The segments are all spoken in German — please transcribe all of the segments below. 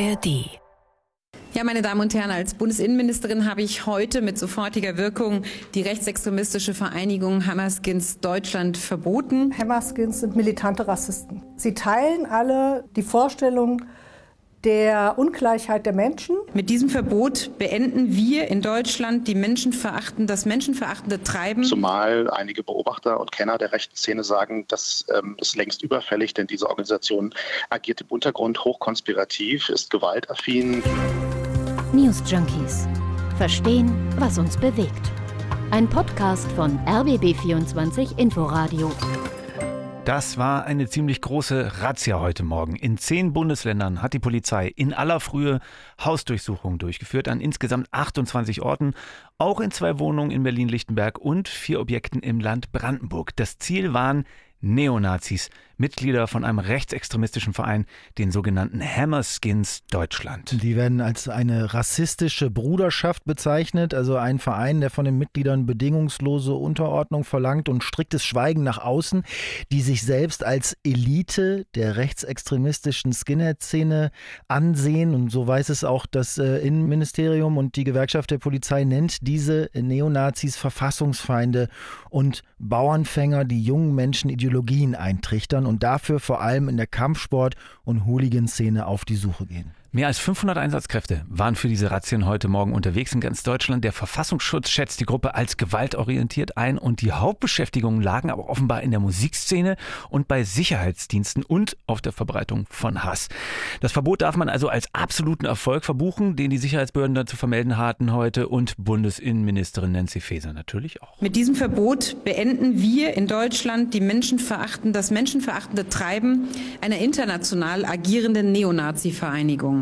ARD. Ja, meine Damen und Herren, als Bundesinnenministerin habe ich heute mit sofortiger Wirkung die rechtsextremistische Vereinigung Hammerskins Deutschland verboten. Hammerskins sind militante Rassisten. Sie teilen alle die Vorstellung, der Ungleichheit der Menschen. Mit diesem Verbot beenden wir in Deutschland die menschenverachten, das menschenverachtende Treiben. Zumal einige Beobachter und Kenner der rechten Szene sagen, das ähm, ist längst überfällig, denn diese Organisation agiert im Untergrund hochkonspirativ, ist gewaltaffin. News Junkies. Verstehen, was uns bewegt. Ein Podcast von RBB24 Inforadio. Das war eine ziemlich große Razzia heute Morgen. In zehn Bundesländern hat die Polizei in aller Frühe Hausdurchsuchungen durchgeführt an insgesamt 28 Orten, auch in zwei Wohnungen in Berlin-Lichtenberg und vier Objekten im Land Brandenburg. Das Ziel waren Neonazis, Mitglieder von einem rechtsextremistischen Verein, den sogenannten Hammerskins Deutschland. Die werden als eine rassistische Bruderschaft bezeichnet, also ein Verein, der von den Mitgliedern bedingungslose Unterordnung verlangt und striktes Schweigen nach außen, die sich selbst als Elite der rechtsextremistischen Skinhead-Szene ansehen. Und so weiß es auch das äh, Innenministerium und die Gewerkschaft der Polizei nennt diese Neonazis Verfassungsfeinde und Bauernfänger, die jungen Menschen Ideologien eintrichtern und dafür vor allem in der Kampfsport- und Hooligan-Szene auf die Suche gehen. Mehr als 500 Einsatzkräfte waren für diese Razzien heute Morgen unterwegs in ganz Deutschland. Der Verfassungsschutz schätzt die Gruppe als gewaltorientiert ein und die Hauptbeschäftigungen lagen aber offenbar in der Musikszene und bei Sicherheitsdiensten und auf der Verbreitung von Hass. Das Verbot darf man also als absoluten Erfolg verbuchen, den die Sicherheitsbehörden dazu vermelden hatten heute und Bundesinnenministerin Nancy Faeser natürlich auch. Mit diesem Verbot beenden wir in Deutschland die menschenverachten, das menschenverachtende Treiben einer international agierenden Neonazi-Vereinigung.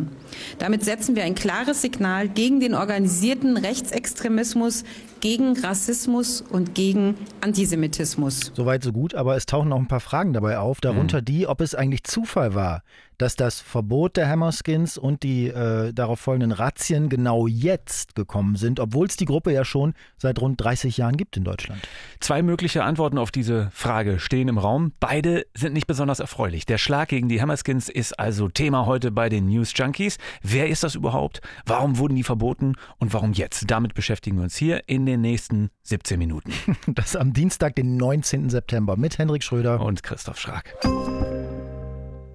Damit setzen wir ein klares Signal gegen den organisierten Rechtsextremismus, gegen Rassismus und gegen Antisemitismus. Soweit so gut, aber es tauchen noch ein paar Fragen dabei auf, darunter mhm. die, ob es eigentlich Zufall war, dass das Verbot der Hammerskins und die äh, darauf folgenden Razzien genau jetzt gekommen sind, obwohl es die Gruppe ja schon seit rund 30 Jahren gibt in Deutschland. Zwei mögliche Antworten auf diese Frage stehen im Raum. Beide sind nicht besonders erfreulich. Der Schlag gegen die Hammerskins ist also Thema heute bei den News Junkies. Wer ist das überhaupt? Warum wurden die verboten und warum jetzt? Damit beschäftigen wir uns hier in den nächsten 17 Minuten. Das am Dienstag, den 19. September mit Hendrik Schröder und Christoph Schrag.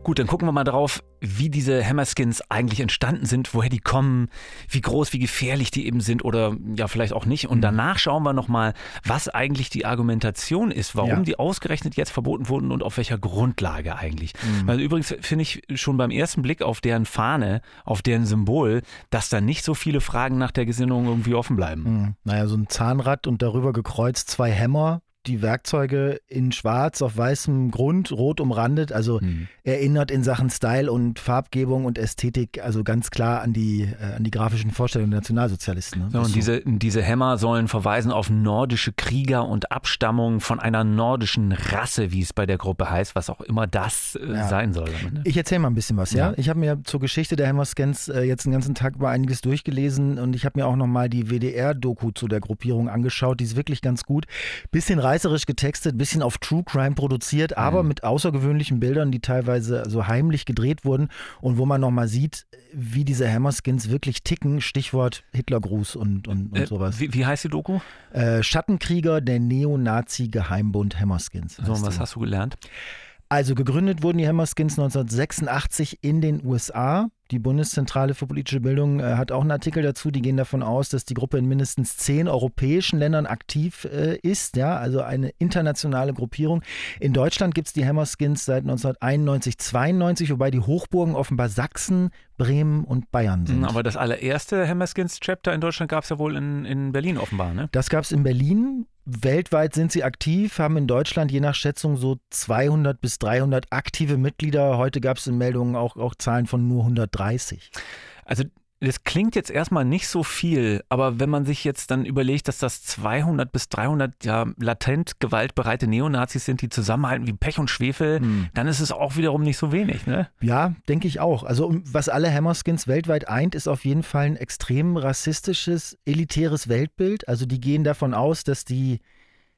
Gut, dann gucken wir mal drauf, wie diese Hammerskins eigentlich entstanden sind, woher die kommen, wie groß, wie gefährlich die eben sind oder ja vielleicht auch nicht. Und mhm. danach schauen wir nochmal, was eigentlich die Argumentation ist, warum ja. die ausgerechnet jetzt verboten wurden und auf welcher Grundlage eigentlich. Mhm. Weil übrigens finde ich schon beim ersten Blick auf deren Fahne, auf deren Symbol, dass da nicht so viele Fragen nach der Gesinnung irgendwie offen bleiben. Mhm. Naja, so ein Zahnrad und darüber gekreuzt zwei Hämmer, die Werkzeuge in schwarz auf weißem Grund, rot umrandet. Also mhm. erinnert in Sachen Style und Farbgebung und Ästhetik also ganz klar an die, äh, an die grafischen Vorstellungen der Nationalsozialisten. Ne? So, und so. diese, diese Hämmer sollen verweisen auf nordische Krieger und Abstammung von einer nordischen Rasse, wie es bei der Gruppe heißt, was auch immer das äh, ja. sein soll. Ne? Ich erzähle mal ein bisschen was, ja. ja? Ich habe mir zur Geschichte der Hammerscans äh, jetzt den ganzen Tag über einiges durchgelesen und ich habe mir auch nochmal die WDR-Doku zu der Gruppierung angeschaut. Die ist wirklich ganz gut. Bisschen rein reißerisch getextet, bisschen auf True Crime produziert, aber mhm. mit außergewöhnlichen Bildern, die teilweise so heimlich gedreht wurden und wo man nochmal sieht, wie diese Hammerskins wirklich ticken. Stichwort Hitlergruß und, und, und äh, sowas. Wie, wie, heißt die Doku? Äh, Schattenkrieger, der Neonazi-Geheimbund Hammerskins. So, und was hast du gelernt? Also gegründet wurden die Hammerskins 1986 in den USA. Die Bundeszentrale für politische Bildung äh, hat auch einen Artikel dazu. Die gehen davon aus, dass die Gruppe in mindestens zehn europäischen Ländern aktiv äh, ist. Ja, also eine internationale Gruppierung. In Deutschland gibt es die Hammerskins seit 1991, 92, wobei die Hochburgen offenbar Sachsen, Bremen und Bayern sind. Aber das allererste Hammerskins-Chapter in Deutschland gab es ja wohl in, in Berlin offenbar, ne? Das gab es in Berlin. Weltweit sind sie aktiv, haben in Deutschland je nach Schätzung so 200 bis 300 aktive Mitglieder. Heute gab es in Meldungen auch, auch Zahlen von nur 130. Also das klingt jetzt erstmal nicht so viel, aber wenn man sich jetzt dann überlegt, dass das 200 bis 300 ja latent gewaltbereite Neonazis sind, die zusammenhalten wie Pech und Schwefel, hm. dann ist es auch wiederum nicht so wenig, ne? Ja, denke ich auch. Also was alle Hammerskins weltweit eint, ist auf jeden Fall ein extrem rassistisches, elitäres Weltbild. Also die gehen davon aus, dass die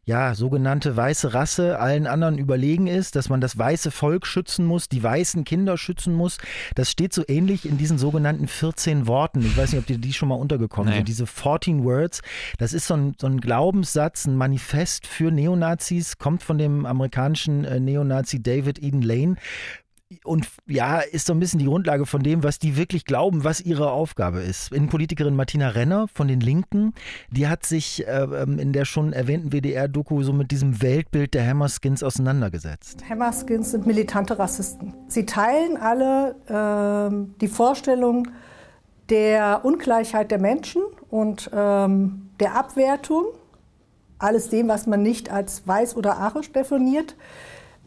ja, sogenannte weiße Rasse allen anderen überlegen ist, dass man das weiße Volk schützen muss, die weißen Kinder schützen muss. Das steht so ähnlich in diesen sogenannten 14 Worten. Ich weiß nicht, ob dir die schon mal untergekommen nee. sind. Diese 14 Words, das ist so ein, so ein Glaubenssatz, ein Manifest für Neonazis, kommt von dem amerikanischen äh, Neonazi David Eden Lane und ja, ist so ein bisschen die Grundlage von dem, was die wirklich glauben, was ihre Aufgabe ist. Innenpolitikerin Martina Renner von den Linken, die hat sich äh, in der schon erwähnten WDR-Doku so mit diesem Weltbild der Hammerskins auseinandergesetzt. Hammerskins sind militante Rassisten. Sie teilen alle äh, die Vorstellung der Ungleichheit der Menschen und ähm, der Abwertung, alles dem, was man nicht als weiß oder arisch definiert,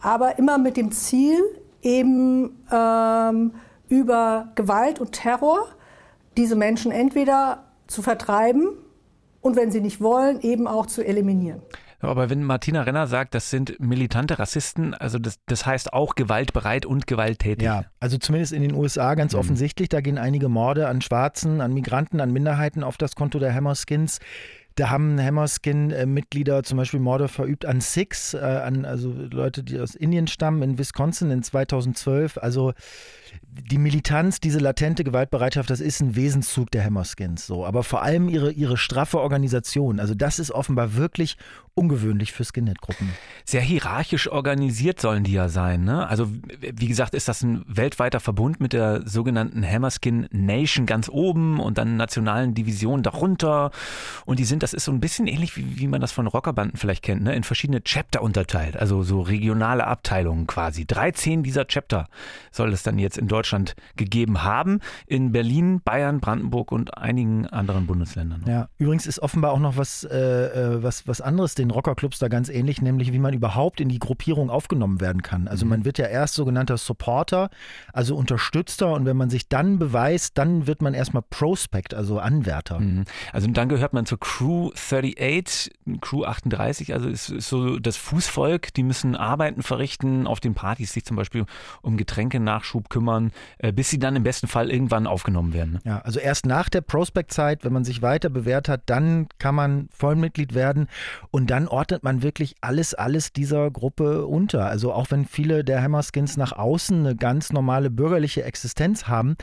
aber immer mit dem Ziel, eben ähm, über Gewalt und Terror diese Menschen entweder zu vertreiben und wenn sie nicht wollen, eben auch zu eliminieren. Aber wenn Martina Renner sagt, das sind militante Rassisten, also das, das heißt auch gewaltbereit und gewalttätig. Ja, also zumindest in den USA ganz mhm. offensichtlich, da gehen einige Morde an Schwarzen, an Migranten, an Minderheiten auf das Konto der Hammerskins. Da haben Hammerskin-Mitglieder zum Beispiel Morde verübt an Sikhs, äh, an also Leute, die aus Indien stammen, in Wisconsin in 2012. Also die Militanz, diese latente Gewaltbereitschaft, das ist ein Wesenszug der Hammerskins so. Aber vor allem ihre, ihre straffe Organisation. Also das ist offenbar wirklich ungewöhnlich für Skinhead-Gruppen. Sehr hierarchisch organisiert sollen die ja sein. Ne? Also wie gesagt, ist das ein weltweiter Verbund mit der sogenannten Hammerskin Nation ganz oben und dann nationalen Divisionen darunter. Und die sind, das ist so ein bisschen ähnlich, wie, wie man das von Rockerbanden vielleicht kennt, ne? in verschiedene Chapter unterteilt. Also so regionale Abteilungen quasi. 13 dieser Chapter soll es dann jetzt in Deutschland gegeben haben. In Berlin, Bayern, Brandenburg und einigen anderen Bundesländern. Ja, übrigens ist offenbar auch noch was, äh, äh was, was anderes den Rockerclubs da ganz ähnlich, nämlich wie man überhaupt in die Gruppierung aufgenommen werden kann. Also mhm. man wird ja erst sogenannter Supporter, also Unterstützer und wenn man sich dann beweist, dann wird man erstmal Prospect, also Anwärter. Mhm. Also dann gehört man zur Crew 38, Crew 38, also ist, ist so das Fußvolk, die müssen Arbeiten verrichten, auf den Partys sich zum Beispiel um Getränkenachschub kümmern, äh, bis sie dann im besten Fall irgendwann aufgenommen werden. Ne? Ja, also erst nach der Prospect-Zeit, wenn man sich weiter bewährt hat, dann kann man Vollmitglied werden und dann ordnet man wirklich alles, alles dieser Gruppe unter. Also auch wenn viele der Hammerskins nach außen eine ganz normale bürgerliche Existenz haben,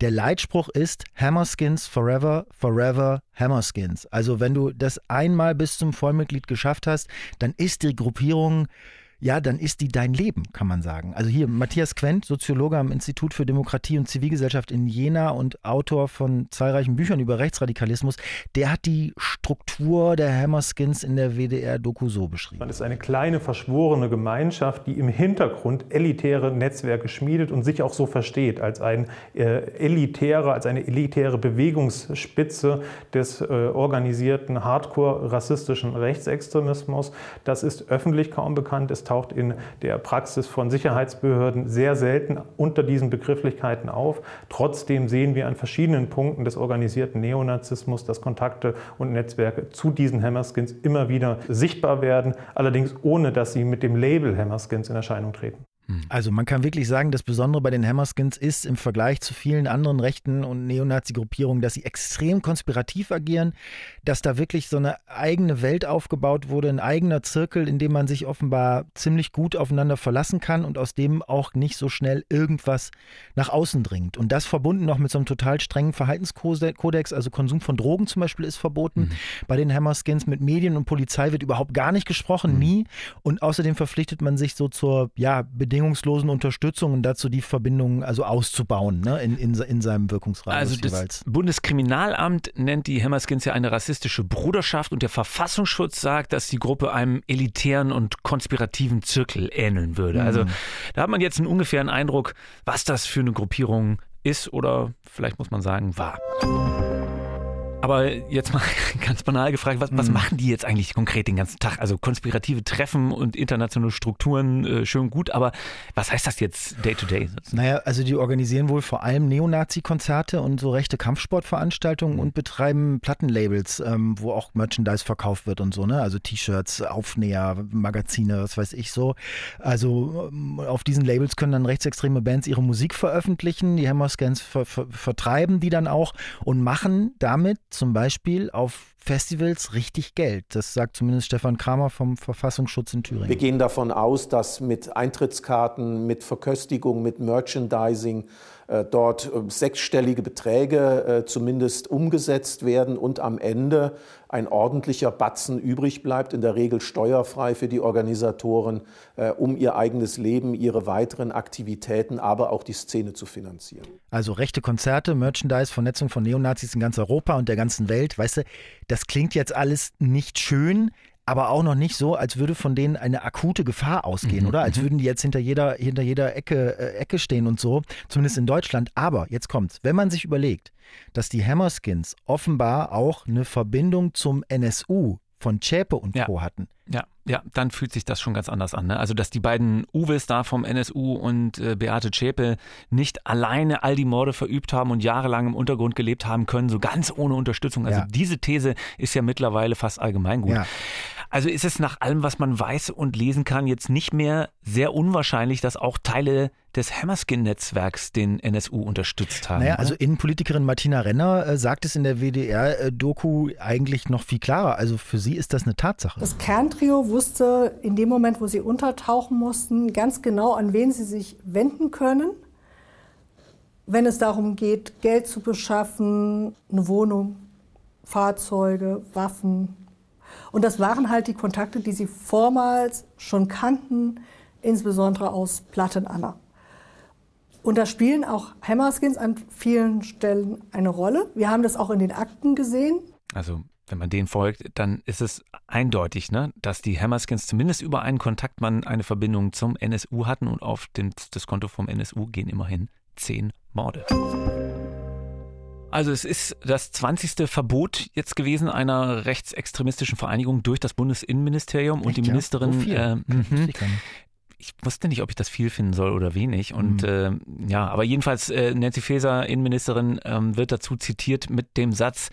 der Leitspruch ist Hammerskins forever, forever Hammerskins. Also wenn du das einmal bis zum Vollmitglied geschafft hast, dann ist die Gruppierung ja, dann ist die dein Leben, kann man sagen. Also hier Matthias Quent, Soziologe am Institut für Demokratie und Zivilgesellschaft in Jena und Autor von zahlreichen Büchern über Rechtsradikalismus, der hat die Struktur der Hammerskins in der WDR-Doku so beschrieben. Man ist eine kleine, verschworene Gemeinschaft, die im Hintergrund elitäre Netzwerke schmiedet und sich auch so versteht, als ein äh, elitärer, als eine elitäre Bewegungsspitze des äh, organisierten, hardcore-rassistischen Rechtsextremismus. Das ist öffentlich kaum bekannt, es taucht in der Praxis von Sicherheitsbehörden sehr selten unter diesen Begrifflichkeiten auf. Trotzdem sehen wir an verschiedenen Punkten des organisierten Neonazismus, dass Kontakte und Netzwerke zu diesen Hammerskins immer wieder sichtbar werden, allerdings ohne dass sie mit dem Label Hammerskins in Erscheinung treten. Hm. Also man kann wirklich sagen, das Besondere bei den Hammerskins ist im Vergleich zu vielen anderen rechten und Neonazi-Gruppierungen, dass sie extrem konspirativ agieren, dass da wirklich so eine eigene Welt aufgebaut wurde, ein eigener Zirkel, in dem man sich offenbar ziemlich gut aufeinander verlassen kann und aus dem auch nicht so schnell irgendwas nach außen dringt. Und das verbunden noch mit so einem total strengen Verhaltenskodex, also Konsum von Drogen zum Beispiel ist verboten. Mhm. Bei den Hammerskins mit Medien und Polizei wird überhaupt gar nicht gesprochen, mhm. nie. Und außerdem verpflichtet man sich so zur ja, bedingungslosen Unterstützung und dazu die Verbindungen also auszubauen ne, in, in, in seinem Wirkungsradius also das jeweils. Bundeskriminalamt nennt die Hammerskins ja eine rassistische Bruderschaft und der Verfassungsschutz sagt, dass die Gruppe einem elitären und konspirativen Zirkel ähneln würde. Also mhm. Also da hat man jetzt einen ungefähren Eindruck, was das für eine Gruppierung ist oder vielleicht muss man sagen, war. Aber jetzt mal ganz banal gefragt, was, was mhm. machen die jetzt eigentlich konkret den ganzen Tag? Also konspirative Treffen und internationale Strukturen, äh, schön gut, aber was heißt das jetzt day to day? Naja, also die organisieren wohl vor allem Neonazi-Konzerte und so rechte Kampfsportveranstaltungen und betreiben Plattenlabels, ähm, wo auch Merchandise verkauft wird und so, ne? Also T-Shirts, Aufnäher, Magazine, was weiß ich so. Also ähm, auf diesen Labels können dann rechtsextreme Bands ihre Musik veröffentlichen, die Hammerscans ver ver vertreiben die dann auch und machen damit zum Beispiel auf Festivals richtig Geld. Das sagt zumindest Stefan Kramer vom Verfassungsschutz in Thüringen. Wir gehen davon aus, dass mit Eintrittskarten, mit Verköstigung, mit Merchandising äh, dort äh, sechsstellige Beträge äh, zumindest umgesetzt werden und am Ende ein ordentlicher Batzen übrig bleibt, in der Regel steuerfrei für die Organisatoren, um ihr eigenes Leben, ihre weiteren Aktivitäten, aber auch die Szene zu finanzieren. Also rechte Konzerte, Merchandise, Vernetzung von Neonazis in ganz Europa und der ganzen Welt. Weißt du, das klingt jetzt alles nicht schön, aber auch noch nicht so, als würde von denen eine akute Gefahr ausgehen, mhm. oder? Als mhm. würden die jetzt hinter jeder, hinter jeder Ecke, äh, Ecke stehen und so, zumindest in Deutschland. Aber jetzt kommt's, wenn man sich überlegt, dass die Hammerskins offenbar auch eine Verbindung zum NSU von Zschäpe und ja. Co. hatten. Ja, ja, dann fühlt sich das schon ganz anders an. Ne? Also, dass die beiden Uwes da vom NSU und äh, Beate Zschäpe nicht alleine all die Morde verübt haben und jahrelang im Untergrund gelebt haben können, so ganz ohne Unterstützung. Also, ja. diese These ist ja mittlerweile fast allgemeingut. Ja. Also ist es nach allem, was man weiß und lesen kann, jetzt nicht mehr sehr unwahrscheinlich, dass auch Teile des Hammerskin-Netzwerks den NSU unterstützt haben. Naja, also Innenpolitikerin Martina Renner äh, sagt es in der WDR-Doku eigentlich noch viel klarer. Also für sie ist das eine Tatsache. Das Kerntrio wusste in dem Moment, wo sie untertauchen mussten, ganz genau, an wen sie sich wenden können. Wenn es darum geht, Geld zu beschaffen, eine Wohnung, Fahrzeuge, Waffen, und das waren halt die Kontakte, die sie vormals schon kannten, insbesondere aus Platten Anna. Und da spielen auch Hammerskins an vielen Stellen eine Rolle. Wir haben das auch in den Akten gesehen. Also wenn man denen folgt, dann ist es eindeutig, ne, dass die Hammerskins zumindest über einen Kontaktmann eine Verbindung zum NSU hatten und auf den, das Konto vom NSU gehen immerhin zehn Morde. Also es ist das 20. Verbot jetzt gewesen einer rechtsextremistischen Vereinigung durch das Bundesinnenministerium Echt, und die Ministerin. Ja? Äh, mhm ich wusste nicht, ob ich das viel finden soll oder wenig. Und mhm. äh, ja, aber jedenfalls äh, Nancy Faeser, Innenministerin, ähm, wird dazu zitiert mit dem Satz,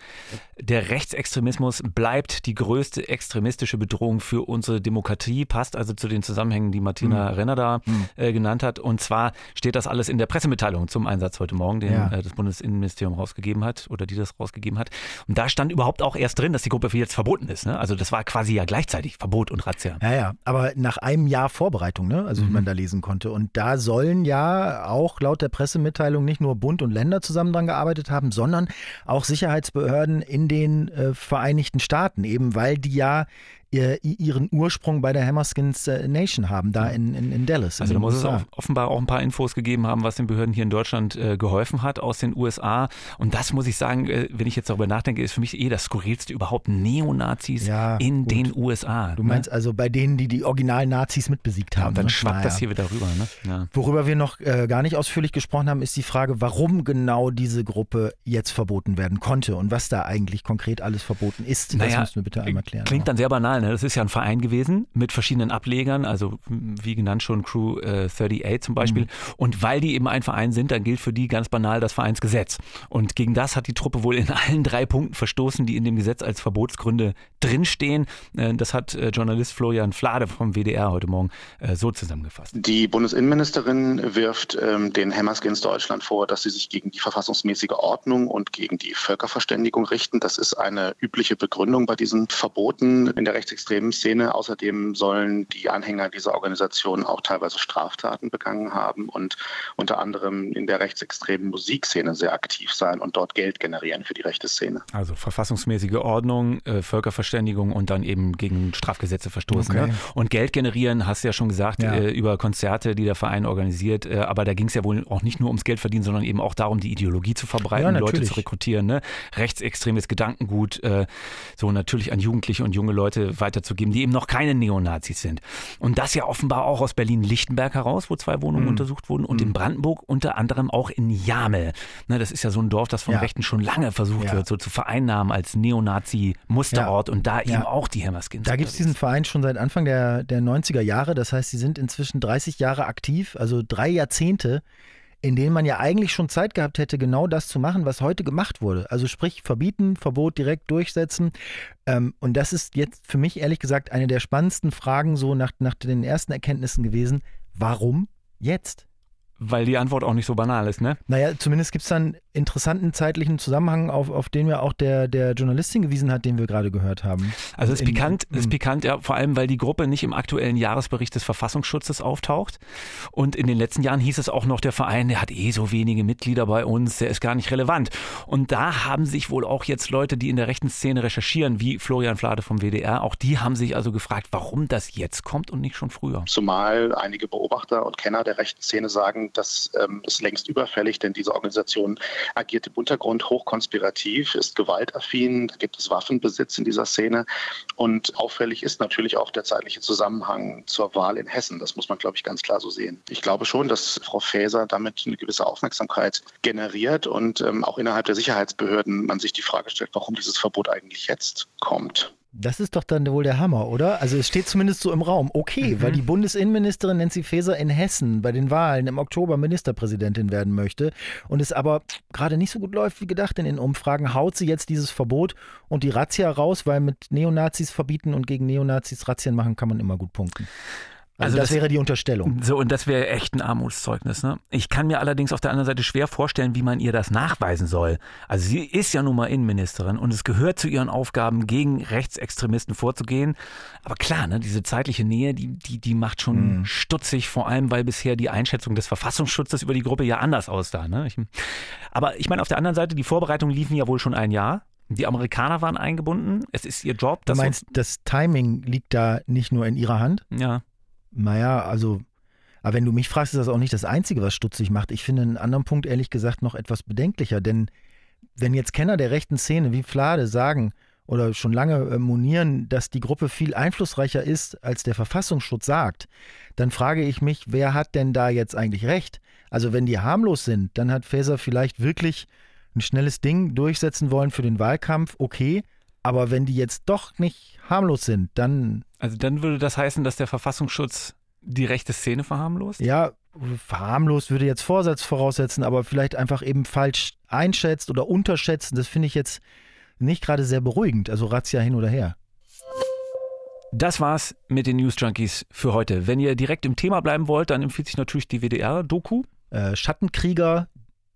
der Rechtsextremismus bleibt die größte extremistische Bedrohung für unsere Demokratie, passt also zu den Zusammenhängen, die Martina mhm. Renner da mhm. äh, genannt hat. Und zwar steht das alles in der Pressemitteilung zum Einsatz heute Morgen, den ja. äh, das Bundesinnenministerium rausgegeben hat oder die das rausgegeben hat. Und da stand überhaupt auch erst drin, dass die Gruppe jetzt verboten ist. Ne? Also das war quasi ja gleichzeitig Verbot und Razzia. Ja, ja, aber nach einem Jahr Vorbereitung, ne? Also mhm. wie man da lesen konnte. Und da sollen ja auch laut der Pressemitteilung nicht nur Bund und Länder zusammen dran gearbeitet haben, sondern auch Sicherheitsbehörden in den äh, Vereinigten Staaten, eben weil die ja ihren Ursprung bei der Hammerskins äh, Nation haben, da in, in, in Dallas. Also da muss USA. es auch offenbar auch ein paar Infos gegeben haben, was den Behörden hier in Deutschland äh, geholfen hat aus den USA. Und das muss ich sagen, äh, wenn ich jetzt darüber nachdenke, ist für mich eh das skurrilste überhaupt Neonazis ja, in gut. den USA. Du meinst ne? also bei denen, die die Original-Nazis mitbesiegt haben. Ja, und dann ne? schwappt naja. das hier wieder rüber. Ne? Worüber wir noch äh, gar nicht ausführlich gesprochen haben, ist die Frage, warum genau diese Gruppe jetzt verboten werden konnte und was da eigentlich konkret alles verboten ist. Naja, das müssen wir bitte einmal klären. Klingt dann sehr banal ne? Das ist ja ein Verein gewesen mit verschiedenen Ablegern, also wie genannt schon Crew äh, 38 zum Beispiel. Mhm. Und weil die eben ein Verein sind, dann gilt für die ganz banal das Vereinsgesetz. Und gegen das hat die Truppe wohl in allen drei Punkten verstoßen, die in dem Gesetz als Verbotsgründe drinstehen. Äh, das hat äh, Journalist Florian Flade vom WDR heute Morgen äh, so zusammengefasst. Die Bundesinnenministerin wirft ähm, den Hammerskins Deutschland vor, dass sie sich gegen die verfassungsmäßige Ordnung und gegen die Völkerverständigung richten. Das ist eine übliche Begründung bei diesen Verboten in der rechtsextremen Szene. Außerdem sollen die Anhänger dieser Organisation auch teilweise Straftaten begangen haben und unter anderem in der rechtsextremen Musikszene sehr aktiv sein und dort Geld generieren für die rechte Szene. Also verfassungsmäßige Ordnung, äh, Völkerverständigung und dann eben gegen Strafgesetze verstoßen. Okay. Ne? Und Geld generieren, hast du ja schon gesagt, ja. Äh, über Konzerte, die der Verein organisiert. Äh, aber da ging es ja wohl auch nicht nur ums Geld verdienen, sondern eben auch darum, die Ideologie zu verbreiten, ja, Leute zu rekrutieren. Ne? Rechtsextremes Gedankengut, so natürlich an Jugendliche und junge Leute weiterzugeben geben, die eben noch keine Neonazis sind. Und das ja offenbar auch aus Berlin-Lichtenberg heraus, wo zwei Wohnungen mhm. untersucht wurden und mhm. in Brandenburg unter anderem auch in Jamel. Ne, das ist ja so ein Dorf, das vom ja. Rechten schon lange versucht ja. wird, so zu vereinnahmen als Neonazi-Musterort ja. und da eben auch die Hammerskins. Da gibt es diesen Verein schon seit Anfang der, der 90er Jahre. Das heißt, sie sind inzwischen 30 Jahre aktiv, also drei Jahrzehnte in denen man ja eigentlich schon Zeit gehabt hätte, genau das zu machen, was heute gemacht wurde. Also sprich verbieten, Verbot direkt durchsetzen. Ähm, und das ist jetzt für mich ehrlich gesagt eine der spannendsten Fragen so nach, nach den ersten Erkenntnissen gewesen. Warum jetzt? Weil die Antwort auch nicht so banal ist, ne? Naja, zumindest gibt es dann interessanten zeitlichen Zusammenhang, auf, auf den mir auch der, der Journalist hingewiesen hat, den wir gerade gehört haben. Also es ist pikant, ist pikant, ja, vor allem, weil die Gruppe nicht im aktuellen Jahresbericht des Verfassungsschutzes auftaucht. Und in den letzten Jahren hieß es auch noch, der Verein, der hat eh so wenige Mitglieder bei uns, der ist gar nicht relevant. Und da haben sich wohl auch jetzt Leute, die in der rechten Szene recherchieren, wie Florian Flade vom WDR, auch die haben sich also gefragt, warum das jetzt kommt und nicht schon früher. Zumal einige Beobachter und Kenner der rechten Szene sagen, das ähm, ist längst überfällig, denn diese Organisation agiert im Untergrund hochkonspirativ, ist gewaltaffin, da gibt es Waffenbesitz in dieser Szene. Und auffällig ist natürlich auch der zeitliche Zusammenhang zur Wahl in Hessen. Das muss man, glaube ich, ganz klar so sehen. Ich glaube schon, dass Frau Faeser damit eine gewisse Aufmerksamkeit generiert und ähm, auch innerhalb der Sicherheitsbehörden man sich die Frage stellt, warum dieses Verbot eigentlich jetzt kommt. Das ist doch dann wohl der Hammer, oder? Also es steht zumindest so im Raum. Okay, mhm. weil die Bundesinnenministerin Nancy Faeser in Hessen bei den Wahlen im Oktober Ministerpräsidentin werden möchte und es aber gerade nicht so gut läuft wie gedacht in den Umfragen, haut sie jetzt dieses Verbot und die Razzia raus, weil mit Neonazis verbieten und gegen Neonazis Razzien machen kann man immer gut punkten. Also, also das, das, wäre die Unterstellung. So, und das wäre echt ein Armutszeugnis. Ne? Ich kann mir allerdings auf der anderen Seite schwer vorstellen, wie man ihr das nachweisen soll. Also sie ist ja nun mal Innenministerin und es gehört zu ihren Aufgaben, gegen Rechtsextremisten vorzugehen. Aber klar, ne, diese zeitliche Nähe, die, die, die macht schon mhm. stutzig, vor allem weil bisher die Einschätzung des Verfassungsschutzes über die Gruppe ja anders aussah. Ne? Ich, aber ich meine, auf der anderen Seite, die Vorbereitungen liefen ja wohl schon ein Jahr. Die Amerikaner waren eingebunden. Es ist ihr Job. Du meinst, das Timing liegt da nicht nur in ihrer Hand? Ja. Naja, also, aber wenn du mich fragst, ist das auch nicht das Einzige, was stutzig macht. Ich finde einen anderen Punkt ehrlich gesagt noch etwas bedenklicher, denn wenn jetzt Kenner der rechten Szene wie Flade sagen oder schon lange äh, monieren, dass die Gruppe viel einflussreicher ist, als der Verfassungsschutz sagt, dann frage ich mich, wer hat denn da jetzt eigentlich recht? Also wenn die harmlos sind, dann hat Faeser vielleicht wirklich ein schnelles Ding durchsetzen wollen für den Wahlkampf, okay, aber wenn die jetzt doch nicht harmlos sind, dann. Also dann würde das heißen, dass der Verfassungsschutz die rechte Szene verharmlost? Ja, verharmlost würde jetzt Vorsatz voraussetzen, aber vielleicht einfach eben falsch einschätzt oder unterschätzen. Das finde ich jetzt nicht gerade sehr beruhigend. Also Razzia hin oder her. Das war's mit den News Junkies für heute. Wenn ihr direkt im Thema bleiben wollt, dann empfiehlt sich natürlich die WDR-Doku. Äh, Schattenkrieger,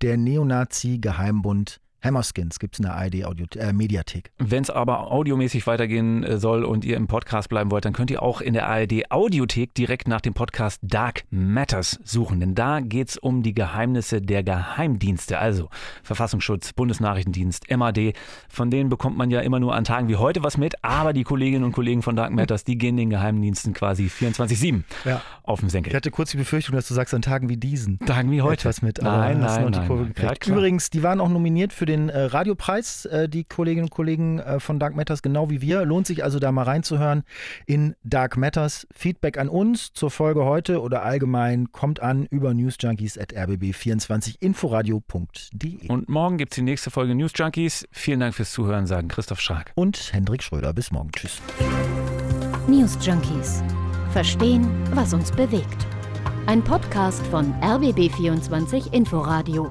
der Neonazi-Geheimbund Hammerskins gibt es in der ARD Audio, äh, Mediathek. Wenn es aber audiomäßig weitergehen äh, soll und ihr im Podcast bleiben wollt, dann könnt ihr auch in der ARD Audiothek direkt nach dem Podcast Dark Matters suchen. Denn da geht es um die Geheimnisse der Geheimdienste, also Verfassungsschutz, Bundesnachrichtendienst, MAD. Von denen bekommt man ja immer nur an Tagen wie heute was mit, aber die Kolleginnen und Kollegen von Dark Matters, die gehen den Geheimdiensten quasi 24-7 ja. auf den Senkel. Ich hatte kurz die Befürchtung, dass du sagst, an Tagen wie diesen. Tagen wie heute. Was mit. Nein, nein, nein. Ja, Übrigens, die waren auch nominiert für den den äh, Radiopreis, äh, die Kolleginnen und Kollegen äh, von Dark Matters, genau wie wir. Lohnt sich also da mal reinzuhören in Dark Matters. Feedback an uns zur Folge heute oder allgemein kommt an über newsjunkies.rbb24inforadio.de. Und morgen gibt es die nächste Folge News Junkies. Vielen Dank fürs Zuhören, sagen Christoph Schark. Und Hendrik Schröder. Bis morgen. Tschüss. News Junkies. Verstehen, was uns bewegt. Ein Podcast von RBB24 Inforadio.